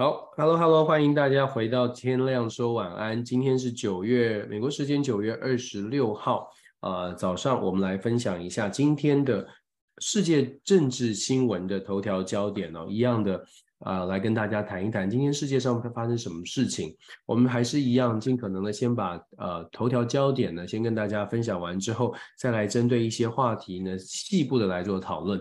好，Hello Hello，欢迎大家回到天亮说晚安。今天是九月美国时间九月二十六号，呃，早上我们来分享一下今天的世界政治新闻的头条焦点哦，一样的、呃，来跟大家谈一谈今天世界上会发生什么事情。我们还是一样，尽可能的先把呃头条焦点呢先跟大家分享完之后，再来针对一些话题呢细部的来做讨论。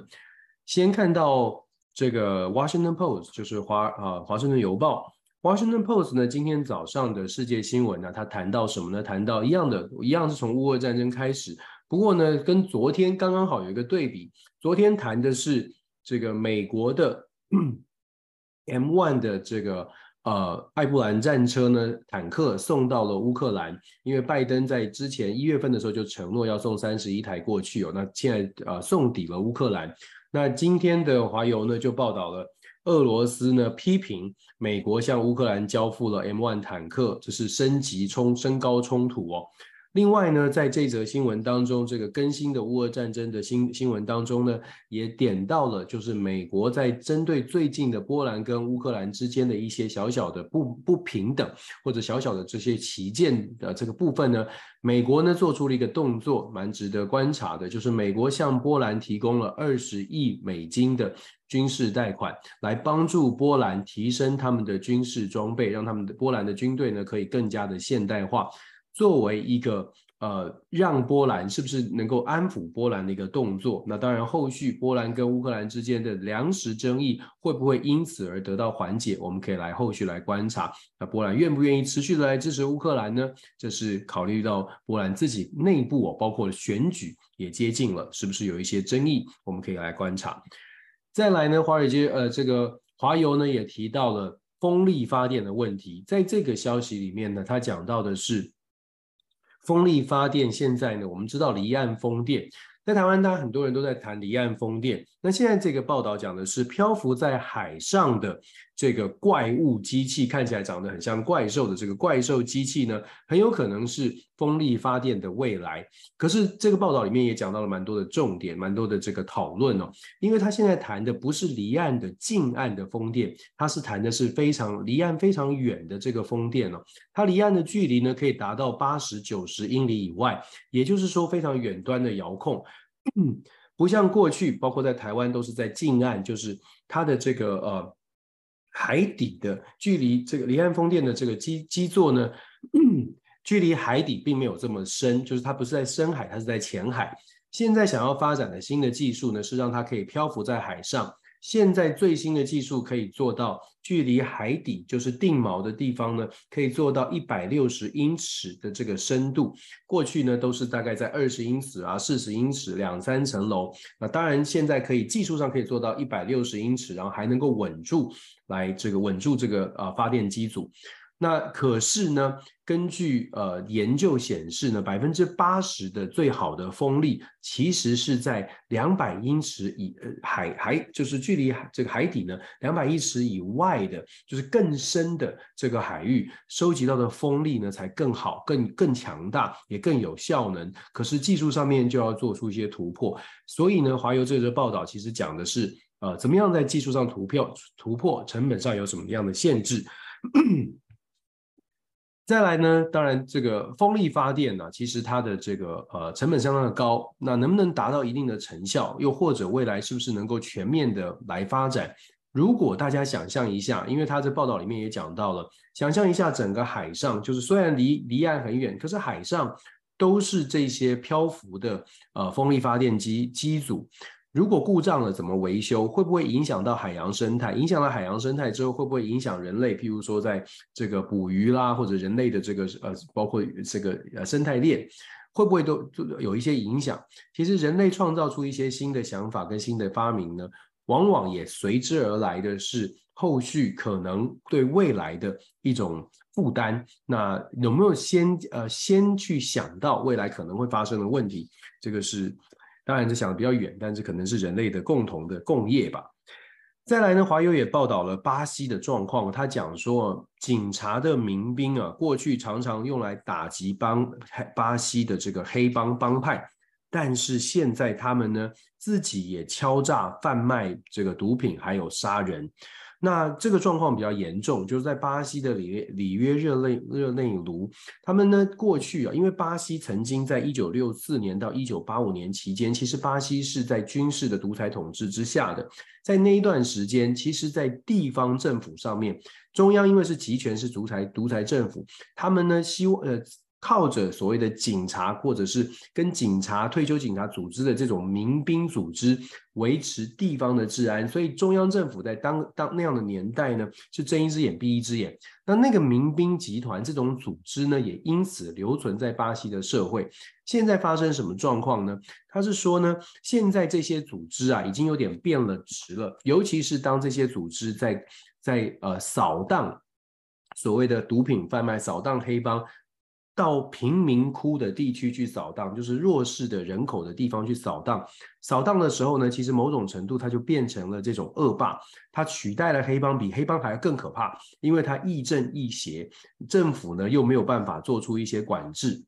先看到。这个 Washington Post 就是华啊华盛顿邮报，Washington Post 呢，今天早上的世界新闻呢，他谈到什么呢？谈到一样的，一样是从乌俄战争开始，不过呢，跟昨天刚刚好有一个对比。昨天谈的是这个美国的 M1 的这个呃艾布兰战车呢，坦克送到了乌克兰，因为拜登在之前一月份的时候就承诺要送三十一台过去哦，那现在呃送抵了乌克兰。那今天的华油呢就报道了，俄罗斯呢批评美国向乌克兰交付了 M1 坦克，这是升级冲升高冲突哦。另外呢，在这则新闻当中，这个更新的乌俄战争的新新闻当中呢，也点到了，就是美国在针对最近的波兰跟乌克兰之间的一些小小的不不平等，或者小小的这些旗舰的这个部分呢，美国呢做出了一个动作，蛮值得观察的，就是美国向波兰提供了二十亿美金的军事贷款，来帮助波兰提升他们的军事装备，让他们的波兰的军队呢可以更加的现代化。作为一个呃，让波兰是不是能够安抚波兰的一个动作？那当然，后续波兰跟乌克兰之间的粮食争议会不会因此而得到缓解？我们可以来后续来观察。那波兰愿不愿意持续的来支持乌克兰呢？这是考虑到波兰自己内部哦，包括选举也接近了，是不是有一些争议？我们可以来观察。再来呢，华尔街呃，这个华邮呢也提到了风力发电的问题，在这个消息里面呢，他讲到的是。风力发电现在呢，我们知道离岸风电。在台湾，大家很多人都在谈离岸风电。那现在这个报道讲的是漂浮在海上的这个怪物机器，看起来长得很像怪兽的这个怪兽机器呢，很有可能是风力发电的未来。可是这个报道里面也讲到了蛮多的重点，蛮多的这个讨论哦。因为他现在谈的不是离岸的近岸的风电，他是谈的是非常离岸非常远的这个风电哦。它离岸的距离呢，可以达到八十九十英里以外，也就是说非常远端的遥控。不像过去，包括在台湾都是在近岸，就是它的这个呃海底的距离，这个离岸风电的这个基基座呢，距离海底并没有这么深，就是它不是在深海，它是在浅海。现在想要发展的新的技术呢，是让它可以漂浮在海上。现在最新的技术可以做到距离海底，就是定锚的地方呢，可以做到一百六十英尺的这个深度。过去呢都是大概在二十英尺啊、四十英尺、两三层楼。那当然现在可以技术上可以做到一百六十英尺，然后还能够稳住，来这个稳住这个呃发电机组。那可是呢，根据呃研究显示呢，百分之八十的最好的风力其实是在两百英尺以海海，就是距离这个海底呢两百英尺以外的，就是更深的这个海域收集到的风力呢才更好、更更强大，也更有效能。可是技术上面就要做出一些突破。所以呢，华邮这则报道其实讲的是呃怎么样在技术上突破突破，成本上有什么样的限制。再来呢，当然这个风力发电呢、其实它的这个呃成本相当的高，那能不能达到一定的成效？又或者未来是不是能够全面的来发展？如果大家想象一下，因为他在报道里面也讲到了，想象一下整个海上，就是虽然离离岸很远，可是海上都是这些漂浮的呃风力发电机机组。如果故障了，怎么维修？会不会影响到海洋生态？影响了海洋生态之后，会不会影响人类？譬如说，在这个捕鱼啦，或者人类的这个呃，包括这个呃生态链，会不会都都有一些影响？其实，人类创造出一些新的想法跟新的发明呢，往往也随之而来的是后续可能对未来的一种负担。那有没有先呃先去想到未来可能会发生的问题？这个是。当然，这想的比较远，但是可能是人类的共同的共业吧。再来呢，华邮也报道了巴西的状况，他讲说，警察的民兵啊，过去常常用来打击帮巴西的这个黑帮帮派，但是现在他们呢，自己也敲诈贩卖这个毒品，还有杀人。那这个状况比较严重，就是在巴西的里里约热内热内卢，他们呢过去啊，因为巴西曾经在一九六四年到一九八五年期间，其实巴西是在军事的独裁统治之下的，在那一段时间，其实在地方政府上面，中央因为是集权是独裁独裁政府，他们呢希望呃。靠着所谓的警察，或者是跟警察、退休警察组织的这种民兵组织，维持地方的治安。所以中央政府在当当那样的年代呢，是睁一只眼闭一只眼。那那个民兵集团这种组织呢，也因此留存在巴西的社会。现在发生什么状况呢？他是说呢，现在这些组织啊，已经有点变了质了。尤其是当这些组织在在呃扫荡所谓的毒品贩卖、扫荡黑帮。到贫民窟的地区去扫荡，就是弱势的人口的地方去扫荡。扫荡的时候呢，其实某种程度它就变成了这种恶霸，它取代了黑帮，比黑帮还要更可怕，因为它亦正亦邪，政府呢又没有办法做出一些管制。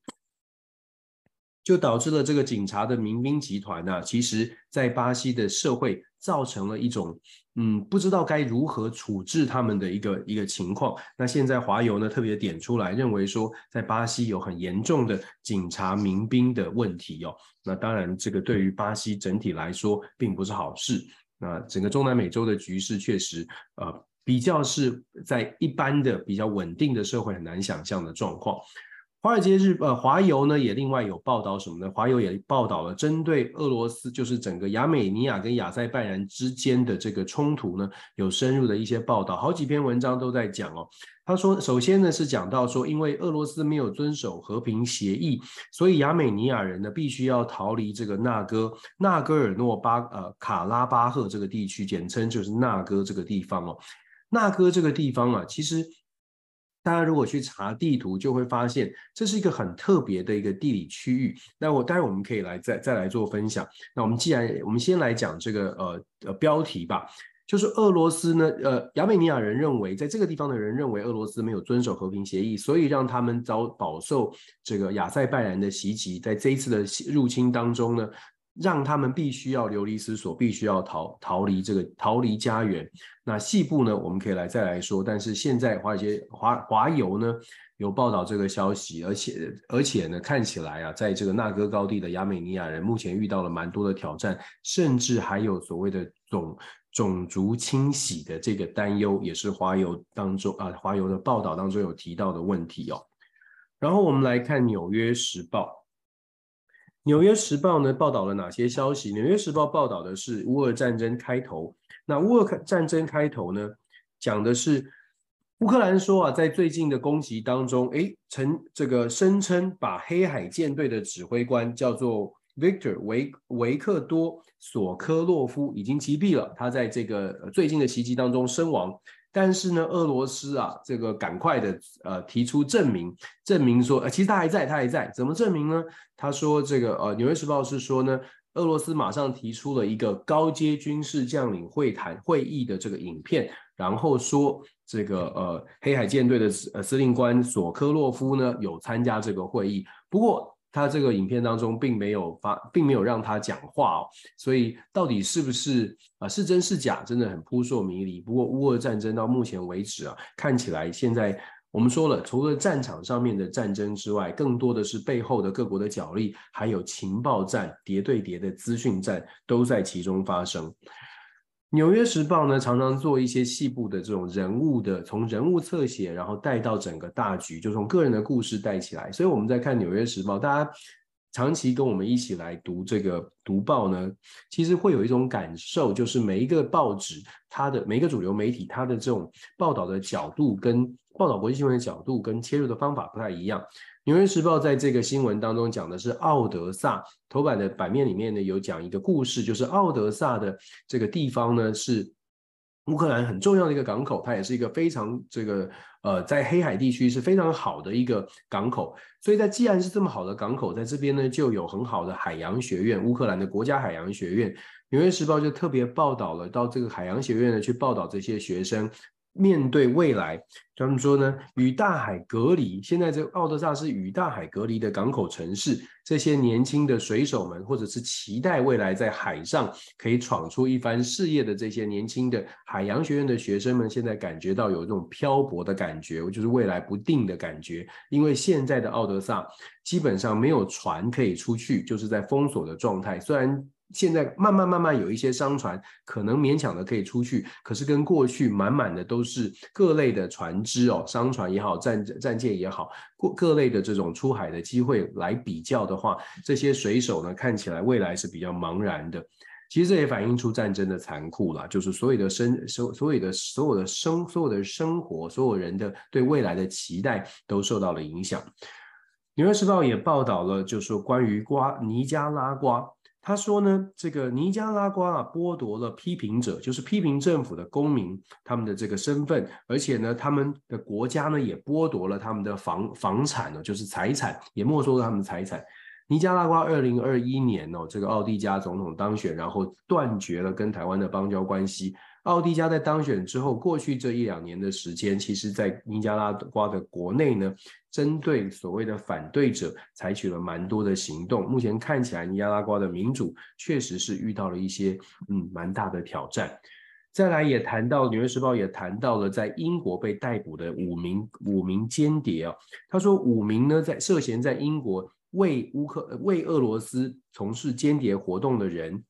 就导致了这个警察的民兵集团呢、其实在巴西的社会造成了一种，嗯，不知道该如何处置他们的一个一个情况。那现在华邮呢特别点出来，认为说在巴西有很严重的警察民兵的问题哦。那当然，这个对于巴西整体来说并不是好事。那整个中南美洲的局势确实，呃，比较是在一般的比较稳定的社会很难想象的状况。华尔街日呃华邮呢也另外有报道什么呢？华邮也报道了针对俄罗斯，就是整个亚美尼亚跟亚塞拜然之间的这个冲突呢，有深入的一些报道，好几篇文章都在讲哦。他说，首先呢是讲到说，因为俄罗斯没有遵守和平协议，所以亚美尼亚人呢必须要逃离这个纳哥纳戈尔诺巴呃卡拉巴赫这个地区，简称就是纳哥这个地方哦。纳哥这个地方啊，其实。大家如果去查地图，就会发现这是一个很特别的一个地理区域。那我待会我们可以来再再来做分享。那我们既然我们先来讲这个呃呃标题吧，就是俄罗斯呢，呃亚美尼亚人认为，在这个地方的人认为俄罗斯没有遵守和平协议，所以让他们遭饱受这个亚塞拜然的袭击。在这一次的入侵当中呢。让他们必须要流离失所，必须要逃逃离这个逃离家园。那细部呢，我们可以来再来说。但是现在华尔街华华邮呢有报道这个消息，而且而且呢看起来啊，在这个纳戈高地的亚美尼亚人目前遇到了蛮多的挑战，甚至还有所谓的种种族清洗的这个担忧，也是华邮当中啊华邮的报道当中有提到的问题哦。然后我们来看《纽约时报》。纽约时报呢报道了哪些消息？纽约时报报道的是乌俄战争开头。那乌俄战争开头呢，讲的是乌克兰说啊，在最近的攻击当中，诶，称这个声称把黑海舰队的指挥官叫做 Victor 维维克多索科洛夫已经击毙了，他在这个最近的袭击当中身亡。但是呢，俄罗斯啊，这个赶快的呃提出证明，证明说，呃，其实他还在，他还在，怎么证明呢？他说这个呃，《纽约时报》是说呢，俄罗斯马上提出了一个高阶军事将领会谈会议的这个影片，然后说这个呃黑海舰队的司呃司令官索科洛夫呢有参加这个会议，不过。他这个影片当中并没有发，并没有让他讲话哦，所以到底是不是啊是真是假，真的很扑朔迷离。不过乌俄战争到目前为止啊，看起来现在我们说了，除了战场上面的战争之外，更多的是背后的各国的角力，还有情报战、谍对谍的资讯战都在其中发生。纽约时报呢，常常做一些细部的这种人物的，从人物侧写，然后带到整个大局，就从个人的故事带起来。所以我们在看纽约时报，大家长期跟我们一起来读这个读报呢，其实会有一种感受，就是每一个报纸，它的每一个主流媒体，它的这种报道的角度跟报道国际新闻的角度跟切入的方法不太一样。纽约时报在这个新闻当中讲的是奥德萨，头版的版面里面呢有讲一个故事，就是奥德萨的这个地方呢是乌克兰很重要的一个港口，它也是一个非常这个呃在黑海地区是非常好的一个港口，所以在既然是这么好的港口，在这边呢就有很好的海洋学院，乌克兰的国家海洋学院，纽约时报就特别报道了到这个海洋学院呢去报道这些学生。面对未来，他们说呢，与大海隔离。现在这奥德萨是与大海隔离的港口城市。这些年轻的水手们，或者是期待未来在海上可以闯出一番事业的这些年轻的海洋学院的学生们，现在感觉到有一种漂泊的感觉，就是未来不定的感觉。因为现在的奥德萨基本上没有船可以出去，就是在封锁的状态。虽然现在慢慢慢慢有一些商船可能勉强的可以出去，可是跟过去满满的都是各类的船只哦，商船也好，战战舰也好，各各类的这种出海的机会来比较的话，这些水手呢，看起来未来是比较茫然的。其实这也反映出战争的残酷啦，就是所有的生所所有的所有的生所有的生活，所有人的对未来的期待都受到了影响。纽约时报也报道了，就是说关于瓜尼加拉瓜。他说呢，这个尼加拉瓜啊，剥夺了批评者，就是批评政府的公民他们的这个身份，而且呢，他们的国家呢也剥夺了他们的房房产呢，就是财产也没收了他们的财产。尼加拉瓜二零二一年哦，这个奥蒂加总统当选，然后断绝了跟台湾的邦交关系。奥蒂加在当选之后，过去这一两年的时间，其实在尼加拉瓜的国内呢，针对所谓的反对者，采取了蛮多的行动。目前看起来，尼加拉瓜的民主确实是遇到了一些嗯蛮大的挑战。再来也谈到，《纽约时报》也谈到了在英国被逮捕的五名五名间谍啊。他说，五名呢在涉嫌在英国为乌克为俄罗斯从事间谍活动的人，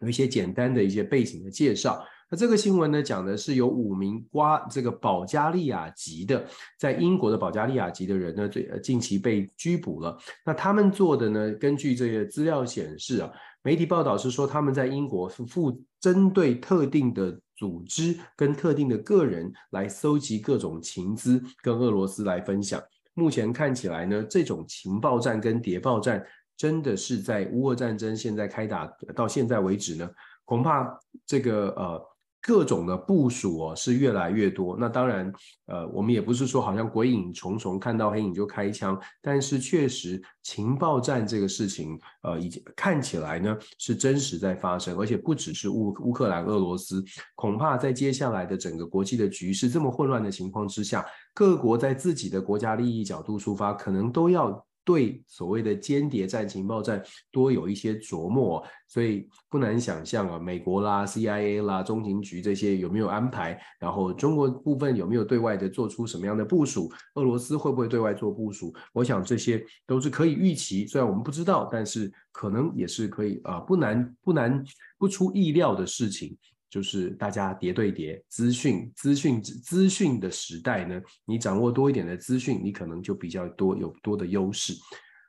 有一些简单的一些背景的介绍。那这个新闻呢，讲的是有五名瓜这个保加利亚籍的，在英国的保加利亚籍的人呢，最近期被拘捕了。那他们做的呢，根据这个资料显示啊，媒体报道是说他们在英国是负针对特定的组织跟特定的个人来搜集各种情资，跟俄罗斯来分享。目前看起来呢，这种情报战跟谍报战真的是在乌俄战争现在开打到现在为止呢，恐怕这个呃。各种的部署哦是越来越多，那当然，呃，我们也不是说好像鬼影重重，看到黑影就开枪，但是确实情报战这个事情，呃，已经看起来呢是真实在发生，而且不只是乌乌克兰、俄罗斯，恐怕在接下来的整个国际的局势这么混乱的情况之下，各国在自己的国家利益角度出发，可能都要。对所谓的间谍战、情报战多有一些琢磨，所以不难想象啊，美国啦、CIA 啦、中情局这些有没有安排？然后中国部分有没有对外的做出什么样的部署？俄罗斯会不会对外做部署？我想这些都是可以预期，虽然我们不知道，但是可能也是可以啊，不难不难不出意料的事情。就是大家叠对叠，资讯资讯资讯的时代呢，你掌握多一点的资讯，你可能就比较多有多的优势。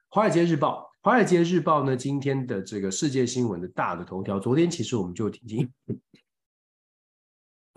华尔街日报，华尔街日报呢，今天的这个世界新闻的大的头条，昨天其实我们就已经。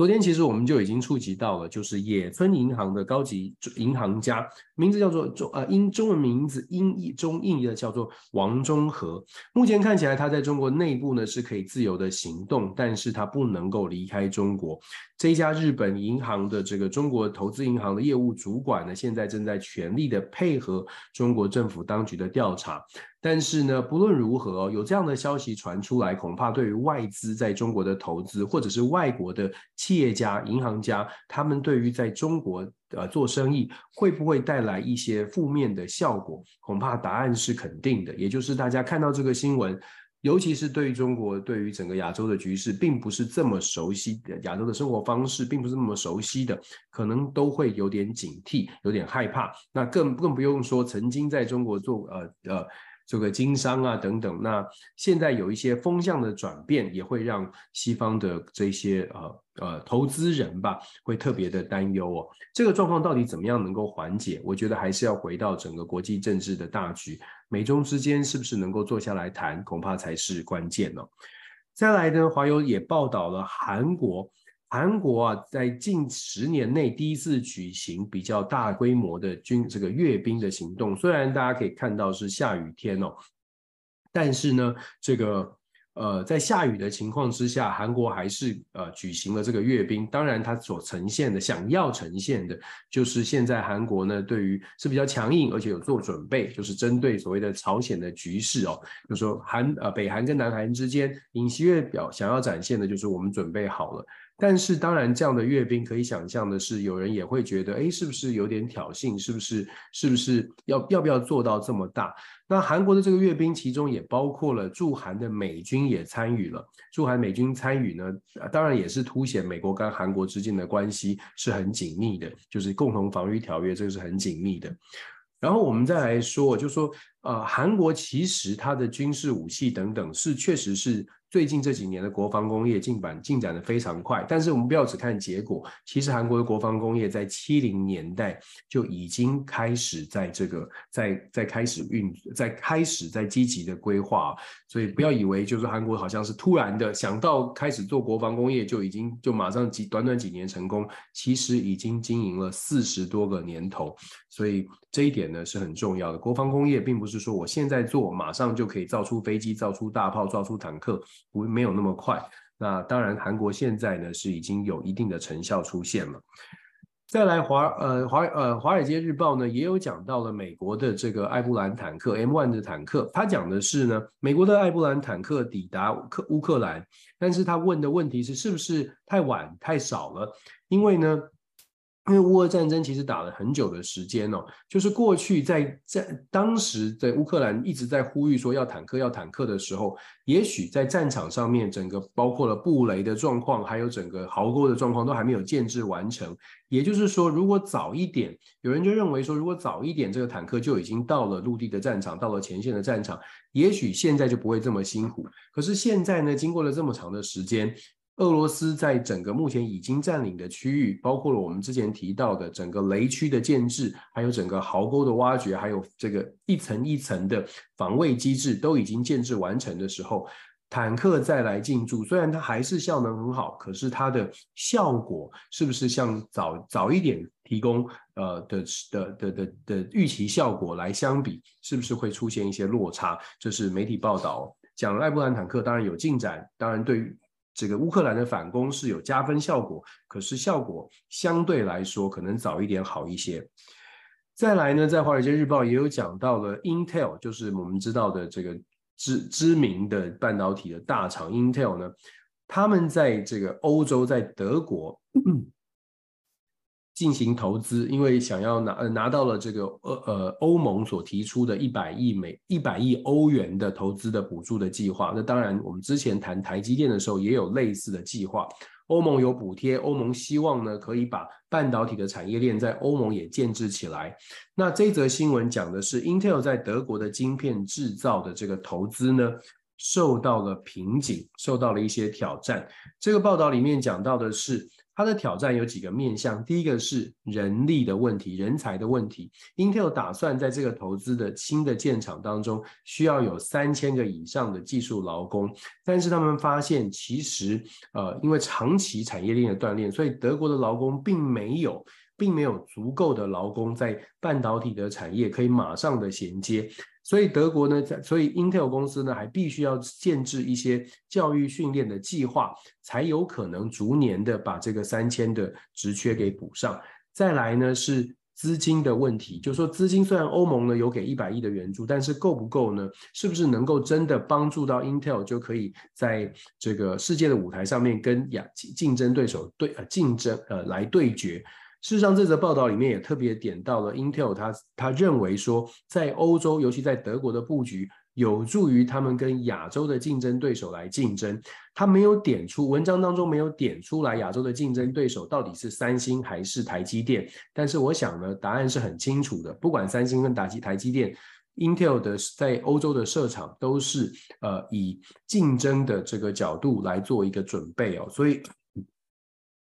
昨天其实我们就已经触及到了，就是野村银行的高级银行家，名字叫做中呃英中文名字英译中英译的叫做王中和。目前看起来他在中国内部呢是可以自由的行动，但是他不能够离开中国。这家日本银行的这个中国投资银行的业务主管呢，现在正在全力的配合中国政府当局的调查。但是呢，不论如何，有这样的消息传出来，恐怕对于外资在中国的投资，或者是外国的企业家、银行家，他们对于在中国呃做生意，会不会带来一些负面的效果？恐怕答案是肯定的。也就是大家看到这个新闻，尤其是对于中国，对于整个亚洲的局势，并不是这么熟悉的，亚洲的生活方式并不是那么熟悉的，可能都会有点警惕，有点害怕。那更更不用说曾经在中国做呃呃。这个经商啊等等，那现在有一些风向的转变，也会让西方的这些呃呃投资人吧，会特别的担忧哦。这个状况到底怎么样能够缓解？我觉得还是要回到整个国际政治的大局，美中之间是不是能够坐下来谈，恐怕才是关键哦。再来呢，华友也报道了韩国。韩国啊，在近十年内第一次举行比较大规模的军这个阅兵的行动。虽然大家可以看到是下雨天哦，但是呢，这个呃，在下雨的情况之下，韩国还是呃举行了这个阅兵。当然，它所呈现的、想要呈现的，就是现在韩国呢，对于是比较强硬，而且有做准备，就是针对所谓的朝鲜的局势哦，就说韩呃北韩跟南韩之间，尹锡悦表想要展现的就是我们准备好了。但是当然，这样的阅兵可以想象的是，有人也会觉得，哎，是不是有点挑衅？是不是？是不是要要不要做到这么大？那韩国的这个阅兵，其中也包括了驻韩的美军也参与了。驻韩美军参与呢，当然也是凸显美国跟韩国之间的关系是很紧密的，就是共同防御条约，这个是很紧密的。然后我们再来说，就说，呃，韩国其实它的军事武器等等是确实是。最近这几年的国防工业进展进展的非常快，但是我们不要只看结果。其实韩国的国防工业在七零年代就已经开始在这个在在开始运在开始在积极的规划，所以不要以为就是韩国好像是突然的想到开始做国防工业就已经就马上几短短几年成功，其实已经经营了四十多个年头，所以这一点呢是很重要的。国防工业并不是说我现在做马上就可以造出飞机、造出大炮、造出坦克。不，没有那么快。那当然，韩国现在呢是已经有一定的成效出现了。再来华呃华呃华尔街日报呢也有讲到了美国的这个艾布兰坦克 M1 的坦克，他讲的是呢美国的艾布兰坦克抵达克乌克兰，但是他问的问题是是不是太晚太少了？因为呢。因为乌俄战争其实打了很久的时间哦，就是过去在在当时在乌克兰一直在呼吁说要坦克要坦克的时候，也许在战场上面整个包括了布雷的状况，还有整个壕沟的状况都还没有建制完成。也就是说，如果早一点，有人就认为说，如果早一点这个坦克就已经到了陆地的战场，到了前线的战场，也许现在就不会这么辛苦。可是现在呢，经过了这么长的时间。俄罗斯在整个目前已经占领的区域，包括了我们之前提到的整个雷区的建制，还有整个壕沟的挖掘，还有这个一层一层的防卫机制都已经建制完成的时候，坦克再来进驻，虽然它还是效能很好，可是它的效果是不是像早早一点提供呃的的的的的预期效果来相比，是不是会出现一些落差？这是媒体报道讲了艾布兰坦克当然有进展，当然对于。这个乌克兰的反攻是有加分效果，可是效果相对来说可能早一点好一些。再来呢，在《华尔街日报》也有讲到了 Intel，就是我们知道的这个知知名的半导体的大厂 Intel 呢，他们在这个欧洲，在德国。进行投资，因为想要拿呃拿到了这个呃呃欧盟所提出的一百亿美一百亿欧元的投资的补助的计划。那当然，我们之前谈台积电的时候也有类似的计划。欧盟有补贴，欧盟希望呢可以把半导体的产业链在欧盟也建制起来。那这则新闻讲的是 Intel 在德国的晶片制造的这个投资呢受到了瓶颈，受到了一些挑战。这个报道里面讲到的是。它的挑战有几个面向，第一个是人力的问题，人才的问题。Intel 打算在这个投资的新的建厂当中，需要有三千个以上的技术劳工，但是他们发现，其实呃，因为长期产业链的锻炼，所以德国的劳工并没有，并没有足够的劳工在半导体的产业可以马上的衔接。所以德国呢，在所以 Intel 公司呢，还必须要建置一些教育训练的计划，才有可能逐年的把这个三千的职缺给补上。再来呢是资金的问题，就是说资金虽然欧盟呢有给一百亿的援助，但是够不够呢？是不是能够真的帮助到 Intel 就可以在这个世界的舞台上面跟亚竞争对手对呃竞争呃来对决？事实上，这则报道里面也特别点到了 Intel，他他认为说，在欧洲，尤其在德国的布局，有助于他们跟亚洲的竞争对手来竞争。他没有点出文章当中没有点出来亚洲的竞争对手到底是三星还是台积电，但是我想呢，答案是很清楚的，不管三星跟台积台积电，Intel 的在欧洲的设厂都是呃以竞争的这个角度来做一个准备哦。所以，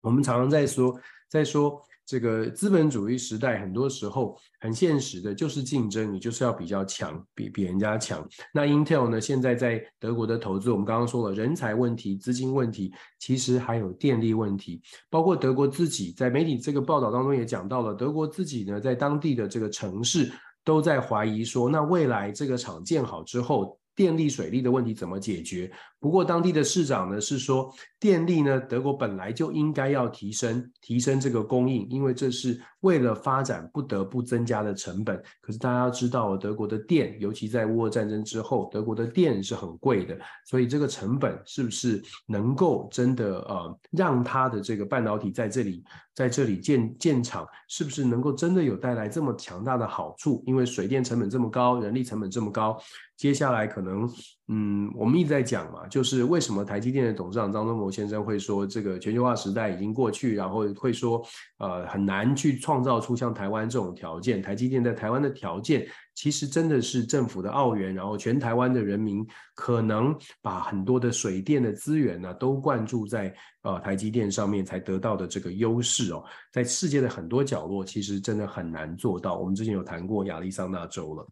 我们常常在说，在说。这个资本主义时代，很多时候很现实的，就是竞争，你就是要比较强，比比人家强。那 Intel 呢，现在在德国的投资，我们刚刚说了人才问题、资金问题，其实还有电力问题，包括德国自己在媒体这个报道当中也讲到了，德国自己呢，在当地的这个城市都在怀疑说，那未来这个厂建好之后。电力、水利的问题怎么解决。不过当地的市长呢是说，电力呢德国本来就应该要提升提升这个供应，因为这是为了发展不得不增加的成本。可是大家要知道，德国的电，尤其在乌俄战争之后，德国的电是很贵的，所以这个成本是不是能够真的呃让它的这个半导体在这里在这里建建厂，是不是能够真的有带来这么强大的好处？因为水电成本这么高，人力成本这么高。接下来可能，嗯，我们一直在讲嘛，就是为什么台积电的董事长张忠谋先生会说这个全球化时代已经过去，然后会说，呃，很难去创造出像台湾这种条件。台积电在台湾的条件，其实真的是政府的奥援，然后全台湾的人民可能把很多的水电的资源呢、都灌注在呃台积电上面，才得到的这个优势哦。在世界的很多角落，其实真的很难做到。我们之前有谈过亚利桑那州了。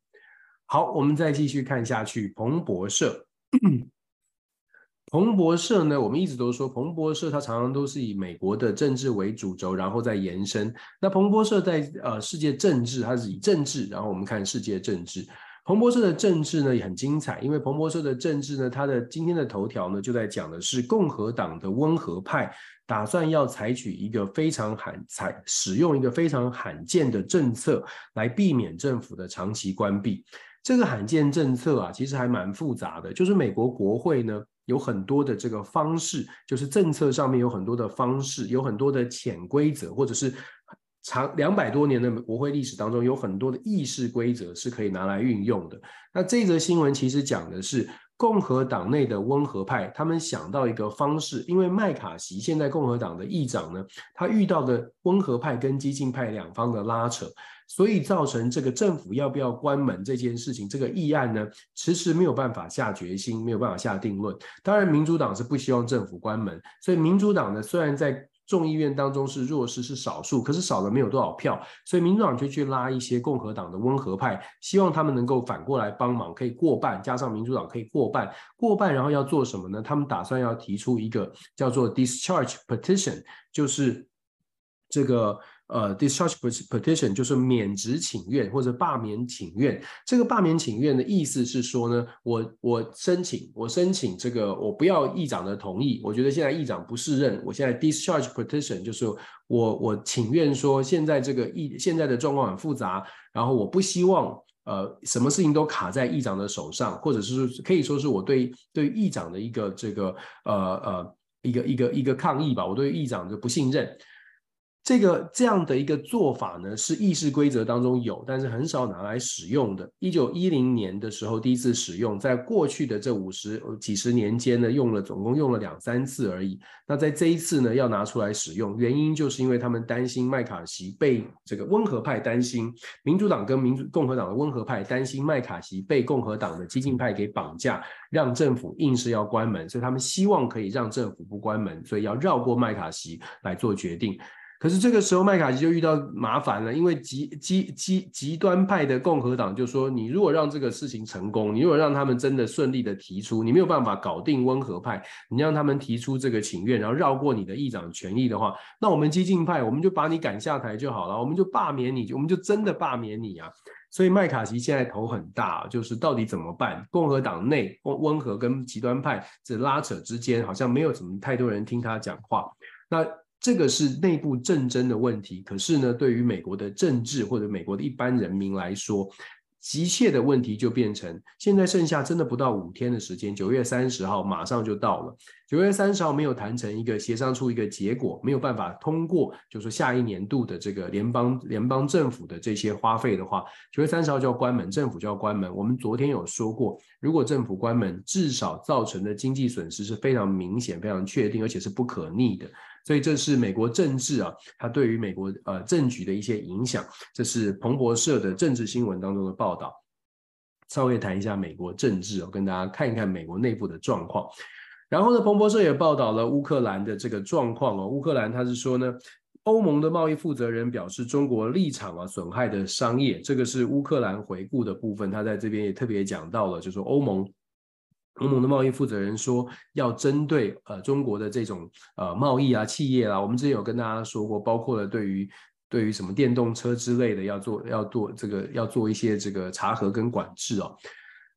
好，我们再继续看下去。彭博社，彭博社呢，我们一直都说彭博社，它常常都是以美国的政治为主轴，然后再延伸。那彭博社在呃世界政治，它是以政治，然后我们看世界政治。彭博社的政治呢也很精彩，因为彭博社的政治呢，它的今天的头条呢就在讲的是共和党的温和派打算要采取一个非常罕采使用一个非常罕见的政策来避免政府的长期关闭。这个罕见政策啊，其实还蛮复杂的。就是美国国会呢，有很多的这个方式，就是政策上面有很多的方式，有很多的潜规则，或者是长两百多年的国会历史当中，有很多的议事规则是可以拿来运用的。那这则新闻其实讲的是共和党内的温和派，他们想到一个方式，因为麦卡锡现在共和党的议长呢，他遇到的温和派跟激进派两方的拉扯。所以造成这个政府要不要关门这件事情，这个议案呢，迟迟没有办法下决心，没有办法下定论。当然，民主党是不希望政府关门，所以民主党呢，虽然在众议院当中是弱势，是少数，可是少了没有多少票，所以民主党就去拉一些共和党的温和派，希望他们能够反过来帮忙，可以过半，加上民主党可以过半，过半，然后要做什么呢？他们打算要提出一个叫做 discharge petition，就是这个。呃，discharge petition 就是免职请愿或者罢免请愿。这个罢免请愿的意思是说呢，我我申请，我申请这个，我不要议长的同意。我觉得现在议长不适任，我现在 discharge petition 就是我我请愿说，现在这个议现在的状况很复杂，然后我不希望呃什么事情都卡在议长的手上，或者是可以说是我对对议长的一个这个呃呃一个一个一个抗议吧，我对议长就不信任。这个这样的一个做法呢，是议事规则当中有，但是很少拿来使用的。一九一零年的时候第一次使用，在过去的这五十几十年间呢，用了总共用了两三次而已。那在这一次呢，要拿出来使用，原因就是因为他们担心麦卡锡被这个温和派担心，民主党跟民主共和党的温和派担心麦卡锡被共和党的激进派给绑架，让政府硬是要关门，所以他们希望可以让政府不关门，所以要绕过麦卡锡来做决定。可是这个时候，麦卡锡就遇到麻烦了，因为极极极极端派的共和党就说：“你如果让这个事情成功，你如果让他们真的顺利的提出，你没有办法搞定温和派，你让他们提出这个请愿，然后绕过你的议长权益的话，那我们激进派我们就把你赶下台就好了，我们就罢免你，我们就真的罢免你啊！所以麦卡锡现在头很大，就是到底怎么办？共和党内温温和跟极端派这拉扯之间，好像没有什么太多人听他讲话。那。这个是内部政争的问题，可是呢，对于美国的政治或者美国的一般人民来说，急切的问题就变成，现在剩下真的不到五天的时间，九月三十号马上就到了。九月三十号没有谈成一个协商出一个结果，没有办法通过，就是说下一年度的这个联邦联邦政府的这些花费的话，九月三十号就要关门，政府就要关门。我们昨天有说过，如果政府关门，至少造成的经济损失是非常明显、非常确定，而且是不可逆的。所以这是美国政治啊，它对于美国呃政局的一些影响。这是彭博社的政治新闻当中的报道。稍微谈一下美国政治哦，跟大家看一看美国内部的状况。然后呢，彭博社也报道了乌克兰的这个状况哦。乌克兰他是说呢，欧盟的贸易负责人表示，中国立场啊损害的商业，这个是乌克兰回顾的部分。他在这边也特别讲到了，就是说欧盟。欧盟的贸易负责人说，要针对呃中国的这种呃贸易啊、企业啊，我们之前有跟大家说过，包括了对于对于什么电动车之类的，要做要做这个要做一些这个查核跟管制哦。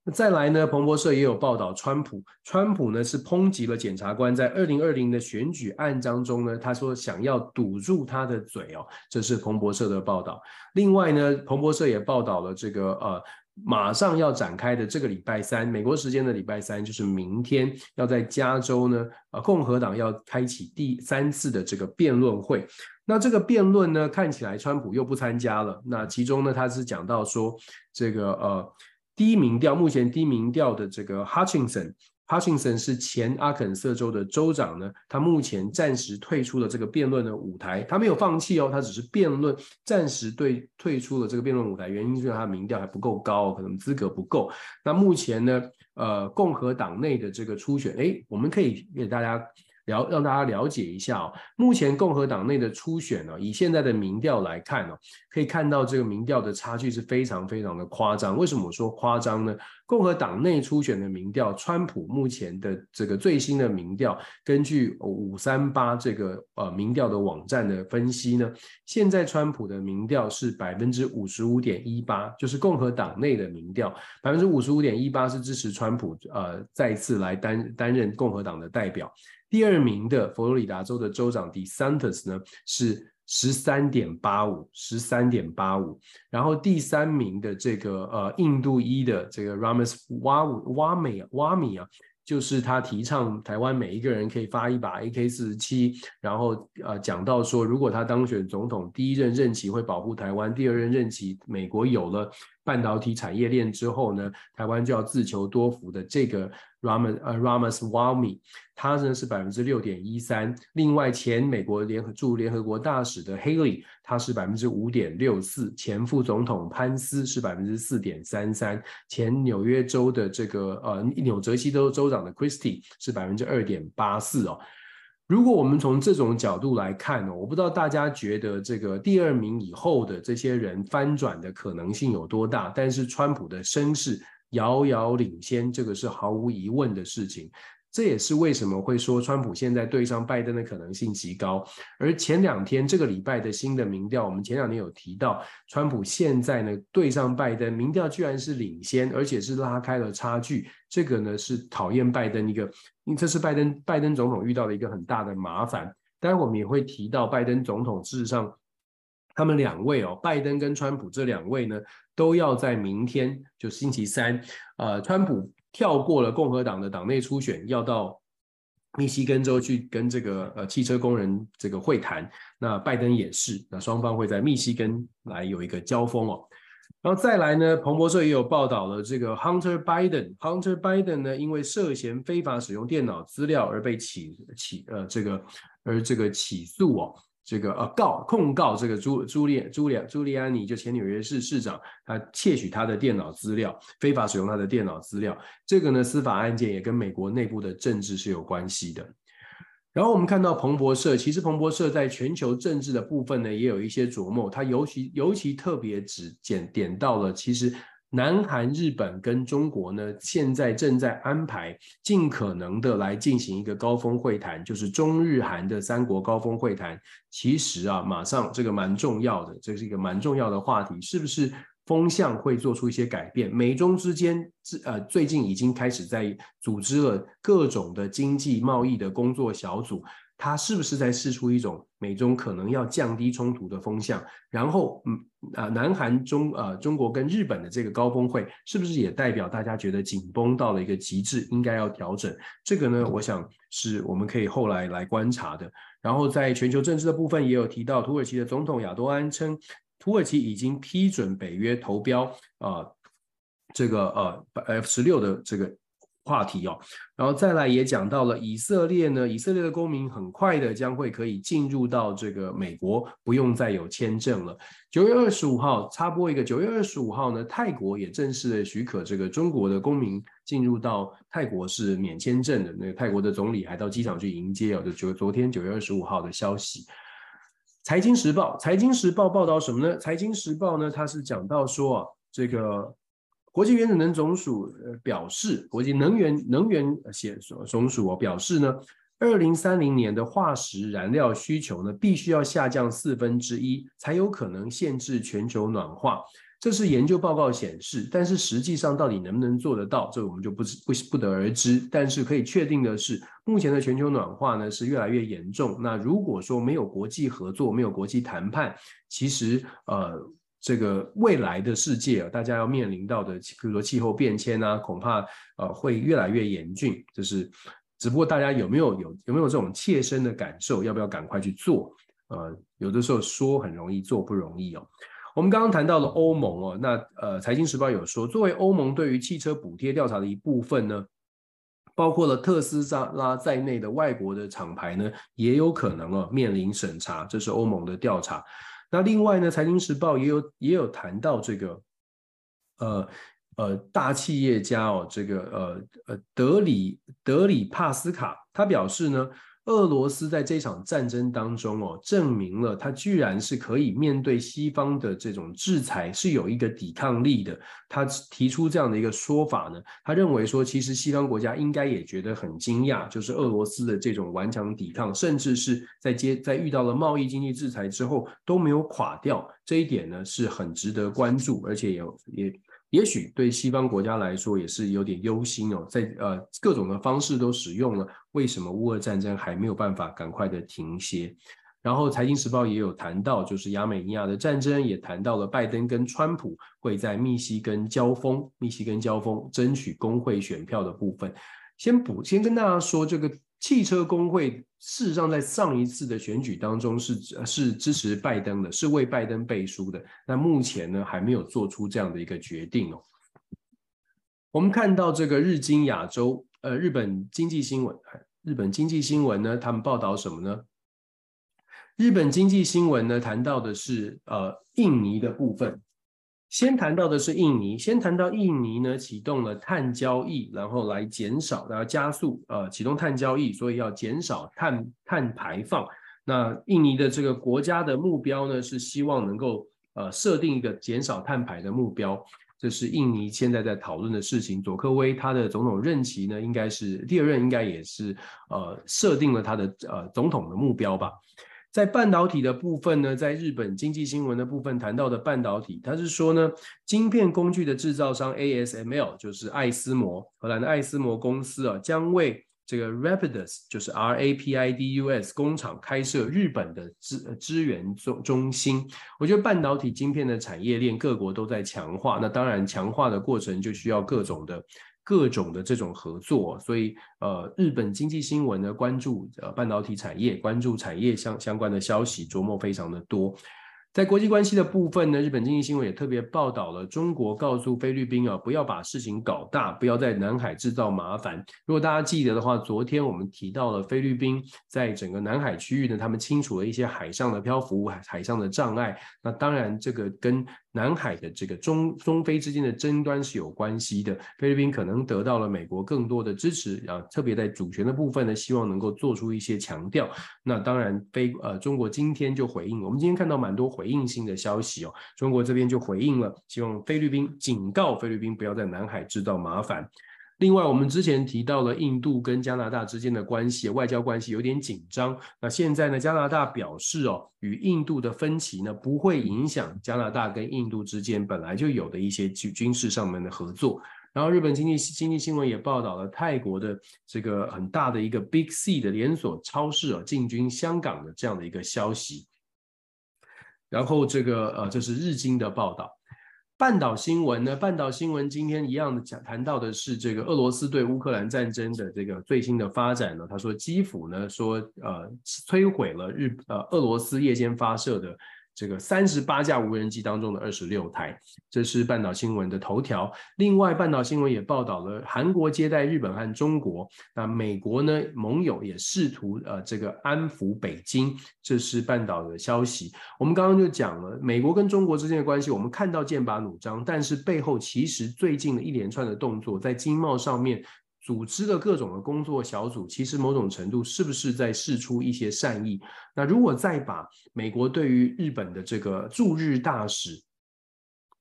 那再来呢，彭博社也有报道，川普，川普呢是抨击了检察官在二零二零的选举案当中呢，他说想要堵住他的嘴哦，这是彭博社的报道。另外呢，彭博社也报道了这个呃，马上要展开的这个礼拜三，美国时间的礼拜三，就是明天要在加州呢，呃，共和党要开启第三次的这个辩论会。那这个辩论呢，看起来川普又不参加了。那其中呢，他是讲到说这个呃。低民调，目前低民调的这个 Hutchinson 哈钦森是前阿肯色州的州长呢，他目前暂时退出了这个辩论的舞台，他没有放弃哦，他只是辩论暂时对退出了这个辩论舞台，原因就是他的民调还不够高，可能资格不够。那目前呢，呃，共和党内的这个初选，诶，我们可以给大家。了，让大家了解一下哦。目前共和党内的初选呢，以现在的民调来看呢，可以看到这个民调的差距是非常非常的夸张。为什么我说夸张呢？共和党内初选的民调，川普目前的这个最新的民调，根据五三八这个呃民调的网站的分析呢，现在川普的民调是百分之五十五点一八，就是共和党内的民调，百分之五十五点一八是支持川普呃再次来担担任共和党的代表。第二名的佛罗里达州的州长 DeSantis 呢是十三点八五，十三点八五，然后第三名的这个呃印度裔的这个 Ramaswamy Wamy 啊，就是他提倡台湾每一个人可以发一把 AK 四十七，然后呃讲到说如果他当选总统，第一任任期会保护台湾，第二任任期美国有了半导体产业链之后呢，台湾就要自求多福的这个。Ramas 呃 Ramaswamy，他呢是百分之六点一三。另外，前美国联合驻联合国大使的 Haley，他是百分之五点六四。前副总统潘斯是百分之四点三三。前纽约州的这个呃纽泽西州州长的 Christie 是百分之二点八四哦。如果我们从这种角度来看哦，我不知道大家觉得这个第二名以后的这些人翻转的可能性有多大？但是川普的声势。遥遥领先，这个是毫无疑问的事情。这也是为什么会说川普现在对上拜登的可能性极高。而前两天这个礼拜的新的民调，我们前两天有提到，川普现在呢对上拜登，民调居然是领先，而且是拉开了差距。这个呢是讨厌拜登一个，因为这是拜登拜登总统遇到的一个很大的麻烦。待会我们也会提到拜登总统，事实上。他们两位哦，拜登跟川普这两位呢，都要在明天，就星期三，呃，川普跳过了共和党的党内初选，要到密西根州去跟这个呃汽车工人这个会谈。那拜登也是，那双方会在密西根来有一个交锋哦。然后再来呢，彭博社也有报道了这个 Hunter Biden，Hunter Biden 呢，因为涉嫌非法使用电脑资料而被起起呃这个而这个起诉哦。这个呃告控告这个朱朱利朱利朱利安尼就前纽约市市长，他窃取他的电脑资料，非法使用他的电脑资料，这个呢司法案件也跟美国内部的政治是有关系的。然后我们看到彭博社，其实彭博社在全球政治的部分呢也有一些琢磨，他尤其尤其特别只检点到了其实。南韩、日本跟中国呢，现在正在安排尽可能的来进行一个高峰会谈，就是中日韩的三国高峰会谈。其实啊，马上这个蛮重要的，这是一个蛮重要的话题，是不是风向会做出一些改变？美中之间，呃，最近已经开始在组织了各种的经济贸易的工作小组。他是不是在试出一种美中可能要降低冲突的风向？然后，嗯啊，南韩中呃中国跟日本的这个高峰会，是不是也代表大家觉得紧绷到了一个极致，应该要调整？这个呢，我想是我们可以后来来观察的。然后，在全球政治的部分也有提到，土耳其的总统亚多安称，土耳其已经批准北约投标啊、呃，这个呃 F 十六的这个。话题哦，然后再来也讲到了以色列呢，以色列的公民很快的将会可以进入到这个美国，不用再有签证了。九月二十五号插播一个，九月二十五号呢，泰国也正式的许可这个中国的公民进入到泰国是免签证的。那泰国的总理还到机场去迎接哦，就昨昨天九月二十五号的消息。财经时报，财经时报报道什么呢？财经时报呢，它是讲到说啊，这个。国际原子能总署呃表示，国际能源能源协总署哦表示呢，二零三零年的化石燃料需求呢必须要下降四分之一，才有可能限制全球暖化。这是研究报告显示，但是实际上到底能不能做得到，这我们就不不不得而知。但是可以确定的是，目前的全球暖化呢是越来越严重。那如果说没有国际合作，没有国际谈判，其实呃，这个未来的世界啊，大家要面临到的，比如说气候变迁啊，恐怕呃会越来越严峻。就是，只不过大家有没有有有没有这种切身的感受？要不要赶快去做？呃，有的时候说很容易，做不容易哦。我们刚刚谈到了欧盟哦，那呃，财经时报有说，作为欧盟对于汽车补贴调查的一部分呢，包括了特斯拉在内的外国的厂牌呢，也有可能哦面临审查，这是欧盟的调查。那另外呢，财经时报也有也有谈到这个，呃呃，大企业家哦，这个呃呃德里德里帕斯卡，他表示呢。俄罗斯在这场战争当中哦，证明了他居然是可以面对西方的这种制裁，是有一个抵抗力的。他提出这样的一个说法呢，他认为说，其实西方国家应该也觉得很惊讶，就是俄罗斯的这种顽强抵抗，甚至是在接在遇到了贸易经济制裁之后都没有垮掉，这一点呢是很值得关注，而且也也。也许对西方国家来说也是有点忧心哦，在呃各种的方式都使用了，为什么乌俄战争还没有办法赶快的停歇？然后财经时报也有谈到，就是亚美尼亚的战争，也谈到了拜登跟川普会在密西根交锋，密西根交锋争取工会选票的部分。先补，先跟大家说这个。汽车工会事实上在上一次的选举当中是是支持拜登的，是为拜登背书的。那目前呢还没有做出这样的一个决定哦。我们看到这个日经亚洲，呃，日本经济新闻，日本经济新闻呢，他们报道什么呢？日本经济新闻呢谈到的是呃印尼的部分。先谈到的是印尼，先谈到印尼呢，启动了碳交易，然后来减少，然后加速，呃，启动碳交易，所以要减少碳碳排放。那印尼的这个国家的目标呢，是希望能够呃设定一个减少碳排的目标，这是印尼现在在讨论的事情。佐科威他的总统任期呢，应该是第二任，应该也是呃设定了他的呃总统的目标吧。在半导体的部分呢，在日本经济新闻的部分谈到的半导体，他是说呢，晶片工具的制造商 ASML 就是爱斯摩，荷兰的爱斯摩公司啊，将为这个 Rapidus 就是 R A P I D U S 工厂开设日本的资资源中中心。我觉得半导体晶片的产业链各国都在强化，那当然强化的过程就需要各种的。各种的这种合作，所以呃，日本经济新闻呢，关注呃半导体产业，关注产业相相关的消息，琢磨非常的多。在国际关系的部分呢，日本经济新闻也特别报道了中国告诉菲律宾啊，不要把事情搞大，不要在南海制造麻烦。如果大家记得的话，昨天我们提到了菲律宾在整个南海区域呢，他们清除了一些海上的漂浮、物海上的障碍。那当然，这个跟南海的这个中中非之间的争端是有关系的。菲律宾可能得到了美国更多的支持啊，特别在主权的部分呢，希望能够做出一些强调。那当然，非呃中国今天就回应，我们今天看到蛮多。回应性的消息哦，中国这边就回应了，希望菲律宾警告菲律宾不要在南海制造麻烦。另外，我们之前提到了印度跟加拿大之间的关系，外交关系有点紧张。那现在呢，加拿大表示哦，与印度的分歧呢不会影响加拿大跟印度之间本来就有的一些军军事上面的合作。然后，日本经济经济新闻也报道了泰国的这个很大的一个 Big C 的连锁超市啊进军香港的这样的一个消息。然后这个呃，这是日经的报道。半岛新闻呢，半岛新闻今天一样的讲谈到的是这个俄罗斯对乌克兰战争的这个最新的发展呢。他说基辅呢说呃摧毁了日呃俄罗斯夜间发射的。这个三十八架无人机当中的二十六台，这是半岛新闻的头条。另外，半岛新闻也报道了韩国接待日本和中国。那美国呢，盟友也试图呃这个安抚北京，这是半岛的消息。我们刚刚就讲了美国跟中国之间的关系，我们看到剑拔弩张，但是背后其实最近的一连串的动作，在经贸上面。组织的各种的工作小组，其实某种程度是不是在释出一些善意？那如果再把美国对于日本的这个驻日大使，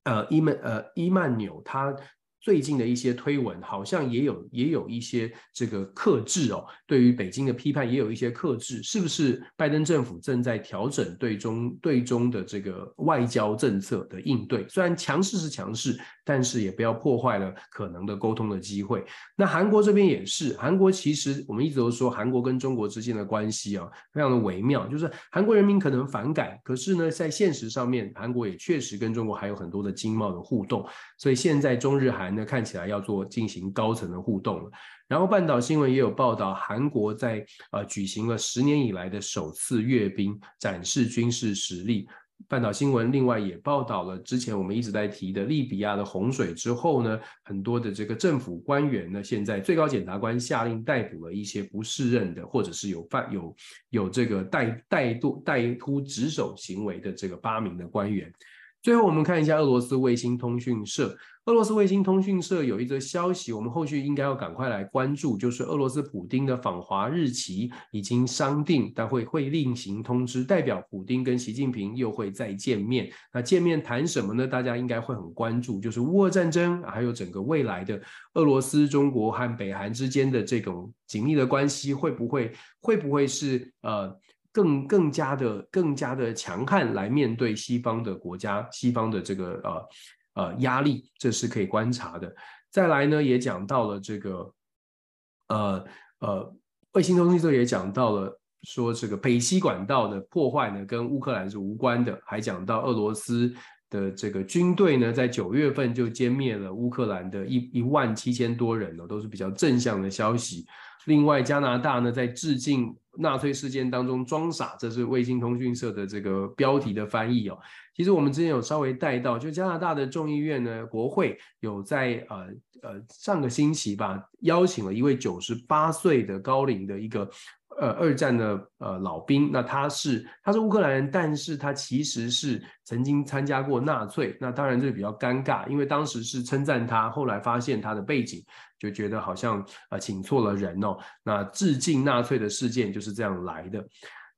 呃伊曼呃伊曼纽他最近的一些推文，好像也有也有一些这个克制哦，对于北京的批判也有一些克制，是不是拜登政府正在调整对中对中的这个外交政策的应对？虽然强势是强势，但是也不要破坏了可能的沟通的机会。那韩国这边也是，韩国其实我们一直都说韩国跟中国之间的关系啊，非常的微妙，就是韩国人民可能反感，可是呢，在现实上面，韩国也确实跟中国还有很多的经贸的互动，所以现在中日韩。呢看起来要做进行高层的互动了，然后半岛新闻也有报道，韩国在呃举行了十年以来的首次阅兵，展示军事实力。半岛新闻另外也报道了之前我们一直在提的利比亚的洪水之后呢，很多的这个政府官员呢，现在最高检察官下令逮捕了一些不适任的或者是有犯有有这个带带惰带突职守行为的这个八名的官员。最后我们看一下俄罗斯卫星通讯社。俄罗斯卫星通讯社有一则消息，我们后续应该要赶快来关注，就是俄罗斯普丁的访华日期已经商定，但会会另行通知，代表普丁跟习近平又会再见面。那见面谈什么呢？大家应该会很关注，就是乌俄战争，还有整个未来的俄罗斯、中国和北韩之间的这种紧密的关系，会不会会不会是呃更更加的更加的强悍来面对西方的国家，西方的这个呃。呃，压力这是可以观察的。再来呢，也讲到了这个，呃呃，卫星通讯社也讲到了，说这个北溪管道的破坏呢，跟乌克兰是无关的。还讲到俄罗斯的这个军队呢，在九月份就歼灭了乌克兰的一一万七千多人呢，都是比较正向的消息。另外，加拿大呢，在致敬纳粹事件当中装傻，这是卫星通讯社的这个标题的翻译哦。其实我们之前有稍微带到，就加拿大的众议院呢，国会有在呃呃上个星期吧，邀请了一位九十八岁的高龄的一个。呃，二战的呃老兵，那他是他是乌克兰人，但是他其实是曾经参加过纳粹，那当然这比较尴尬，因为当时是称赞他，后来发现他的背景，就觉得好像呃请错了人哦，那致敬纳粹的事件就是这样来的。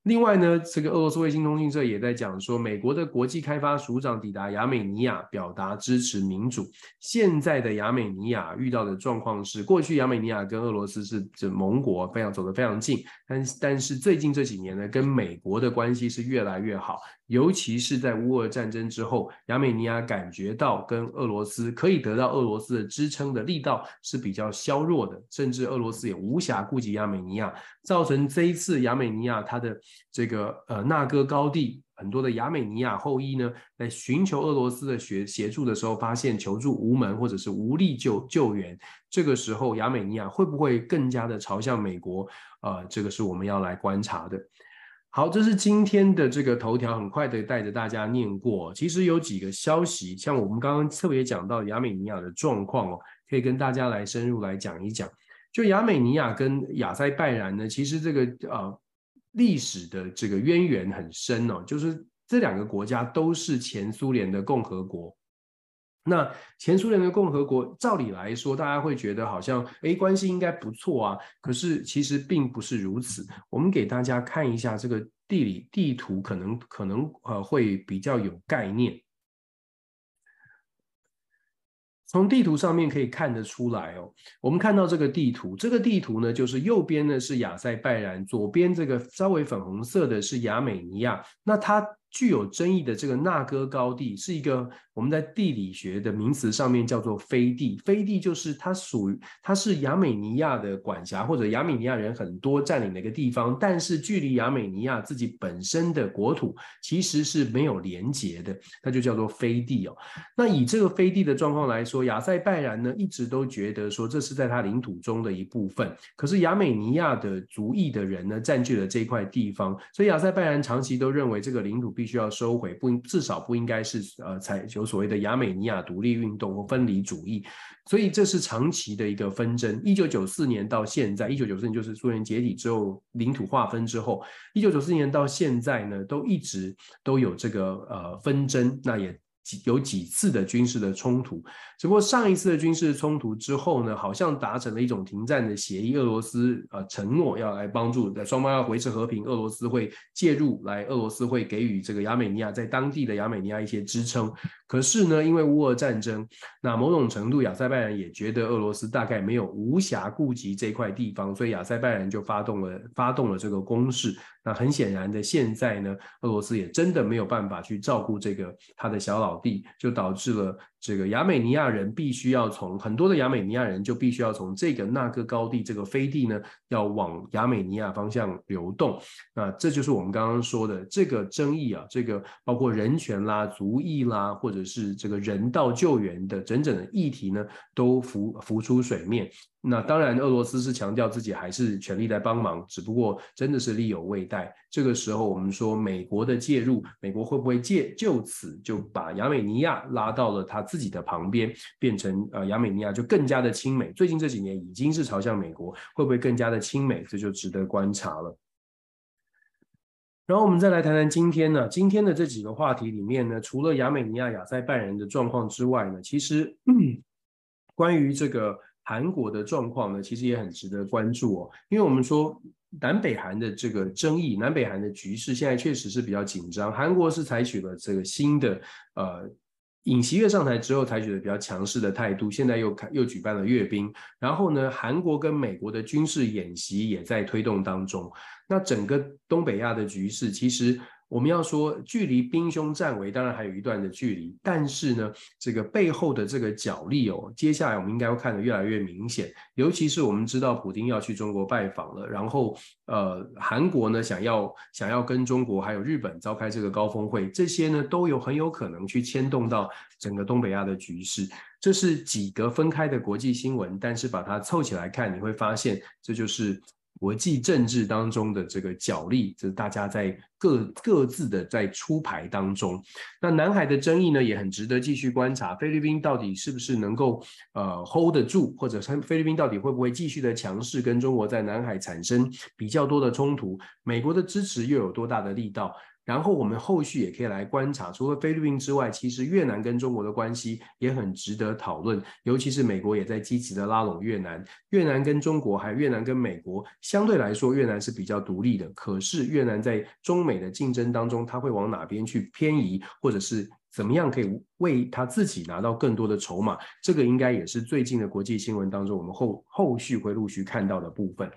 另外呢，这个俄罗斯卫星通讯社也在讲说，美国的国际开发署长抵达亚美尼亚，表达支持民主。现在的亚美尼亚遇到的状况是，过去亚美尼亚跟俄罗斯是这盟国，非常走得非常近，但但是最近这几年呢，跟美国的关系是越来越好。尤其是在乌俄战争之后，亚美尼亚感觉到跟俄罗斯可以得到俄罗斯的支撑的力道是比较削弱的，甚至俄罗斯也无暇顾及亚美尼亚，造成这一次亚美尼亚它的这个呃纳戈高地很多的亚美尼亚后裔呢，在寻求俄罗斯的协协助的时候，发现求助无门或者是无力救救援，这个时候亚美尼亚会不会更加的朝向美国？呃，这个是我们要来观察的。好，这是今天的这个头条，很快的带着大家念过。其实有几个消息，像我们刚刚特别讲到亚美尼亚的状况哦，可以跟大家来深入来讲一讲。就亚美尼亚跟亚塞拜然呢，其实这个呃历史的这个渊源很深哦，就是这两个国家都是前苏联的共和国。那前苏联的共和国，照理来说，大家会觉得好像，诶，关系应该不错啊。可是其实并不是如此。我们给大家看一下这个地理地图，可能可能呃会比较有概念。从地图上面可以看得出来哦，我们看到这个地图，这个地图呢，就是右边呢是亚塞拜然，左边这个稍微粉红色的是亚美尼亚。那它具有争议的这个纳戈高地是一个我们在地理学的名词上面叫做飞地，飞地就是它属于它是亚美尼亚的管辖或者亚美尼亚人很多占领的一个地方，但是距离亚美尼亚自己本身的国土其实是没有连接的，那就叫做飞地哦。那以这个飞地的状况来说，亚塞拜然呢一直都觉得说这是在它领土中的一部分，可是亚美尼亚的族裔的人呢占据了这块地方，所以亚塞拜然长期都认为这个领土必必须要收回，不至少不应该是呃采有所谓的亚美尼亚独立运动或分离主义，所以这是长期的一个纷争。一九九四年到现在，一九九四年就是苏联解体之后领土划分之后，一九九四年到现在呢，都一直都有这个呃纷争。那也几有几次的军事的冲突，只不过上一次的军事冲突之后呢，好像达成了一种停战的协议，俄罗斯呃承诺要来帮助，双方要维持和平，俄罗斯会介入来，俄罗斯会给予这个亚美尼亚在当地的亚美尼亚一些支撑。可是呢，因为乌俄战争，那某种程度亚塞拜然也觉得俄罗斯大概没有无暇顾及这块地方，所以亚塞拜然就发动了发动了这个攻势。那很显然的，现在呢，俄罗斯也真的没有办法去照顾这个他的小老弟，就导致了这个亚美尼亚人必须要从很多的亚美尼亚人就必须要从这个那个高地这个飞地呢，要往亚美尼亚方向流动。那这就是我们刚刚说的这个争议啊，这个包括人权啦、族裔啦，或者是这个人道救援的整整的议题呢，都浮浮出水面。那当然，俄罗斯是强调自己还是全力在帮忙，只不过真的是力有未逮。这个时候，我们说美国的介入，美国会不会借就此就把亚美尼亚拉到了他自己的旁边，变成呃亚美尼亚就更加的亲美？最近这几年已经是朝向美国，会不会更加的亲美？这就值得观察了。然后我们再来谈谈今天呢，今天的这几个话题里面呢，除了亚美尼亚、亚塞拜然的状况之外呢，其实、嗯、关于这个。韩国的状况呢，其实也很值得关注哦，因为我们说南北韩的这个争议，南北韩的局势现在确实是比较紧张。韩国是采取了这个新的呃，尹锡悦上台之后采取了比较强势的态度，现在又开又举办了阅兵，然后呢，韩国跟美国的军事演习也在推动当中。那整个东北亚的局势其实。我们要说，距离兵凶战危当然还有一段的距离，但是呢，这个背后的这个角力哦，接下来我们应该会看得越来越明显。尤其是我们知道普京要去中国拜访了，然后呃，韩国呢想要想要跟中国还有日本召开这个高峰会，这些呢都有很有可能去牵动到整个东北亚的局势。这是几个分开的国际新闻，但是把它凑起来看，你会发现这就是。国际政治当中的这个角力，就是大家在各各自的在出牌当中。那南海的争议呢，也很值得继续观察。菲律宾到底是不是能够呃 hold 得住，或者菲律宾到底会不会继续的强势，跟中国在南海产生比较多的冲突？美国的支持又有多大的力道？然后我们后续也可以来观察，除了菲律宾之外，其实越南跟中国的关系也很值得讨论。尤其是美国也在积极的拉拢越南。越南跟中国，还有越南跟美国，相对来说，越南是比较独立的。可是越南在中美的竞争当中，它会往哪边去偏移，或者是怎么样可以为他自己拿到更多的筹码？这个应该也是最近的国际新闻当中，我们后后续会陆续看到的部分。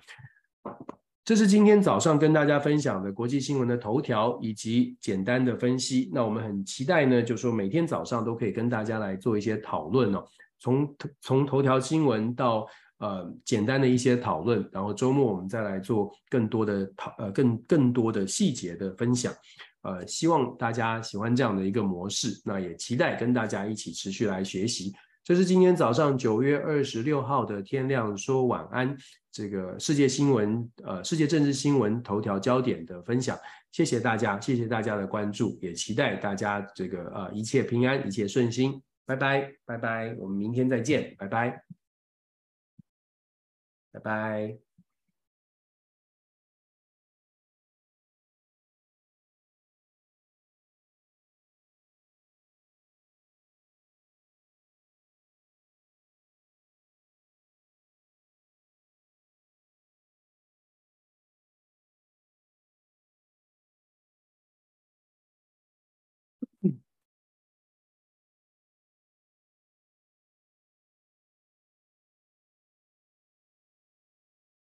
这是今天早上跟大家分享的国际新闻的头条以及简单的分析。那我们很期待呢，就是说每天早上都可以跟大家来做一些讨论哦。从从头条新闻到呃简单的一些讨论，然后周末我们再来做更多的讨呃更更多的细节的分享。呃，希望大家喜欢这样的一个模式。那也期待跟大家一起持续来学习。这是今天早上九月二十六号的天亮说晚安，这个世界新闻呃世界政治新闻头条焦点的分享，谢谢大家，谢谢大家的关注，也期待大家这个呃一切平安，一切顺心，拜拜拜拜，我们明天再见，拜拜。拜拜。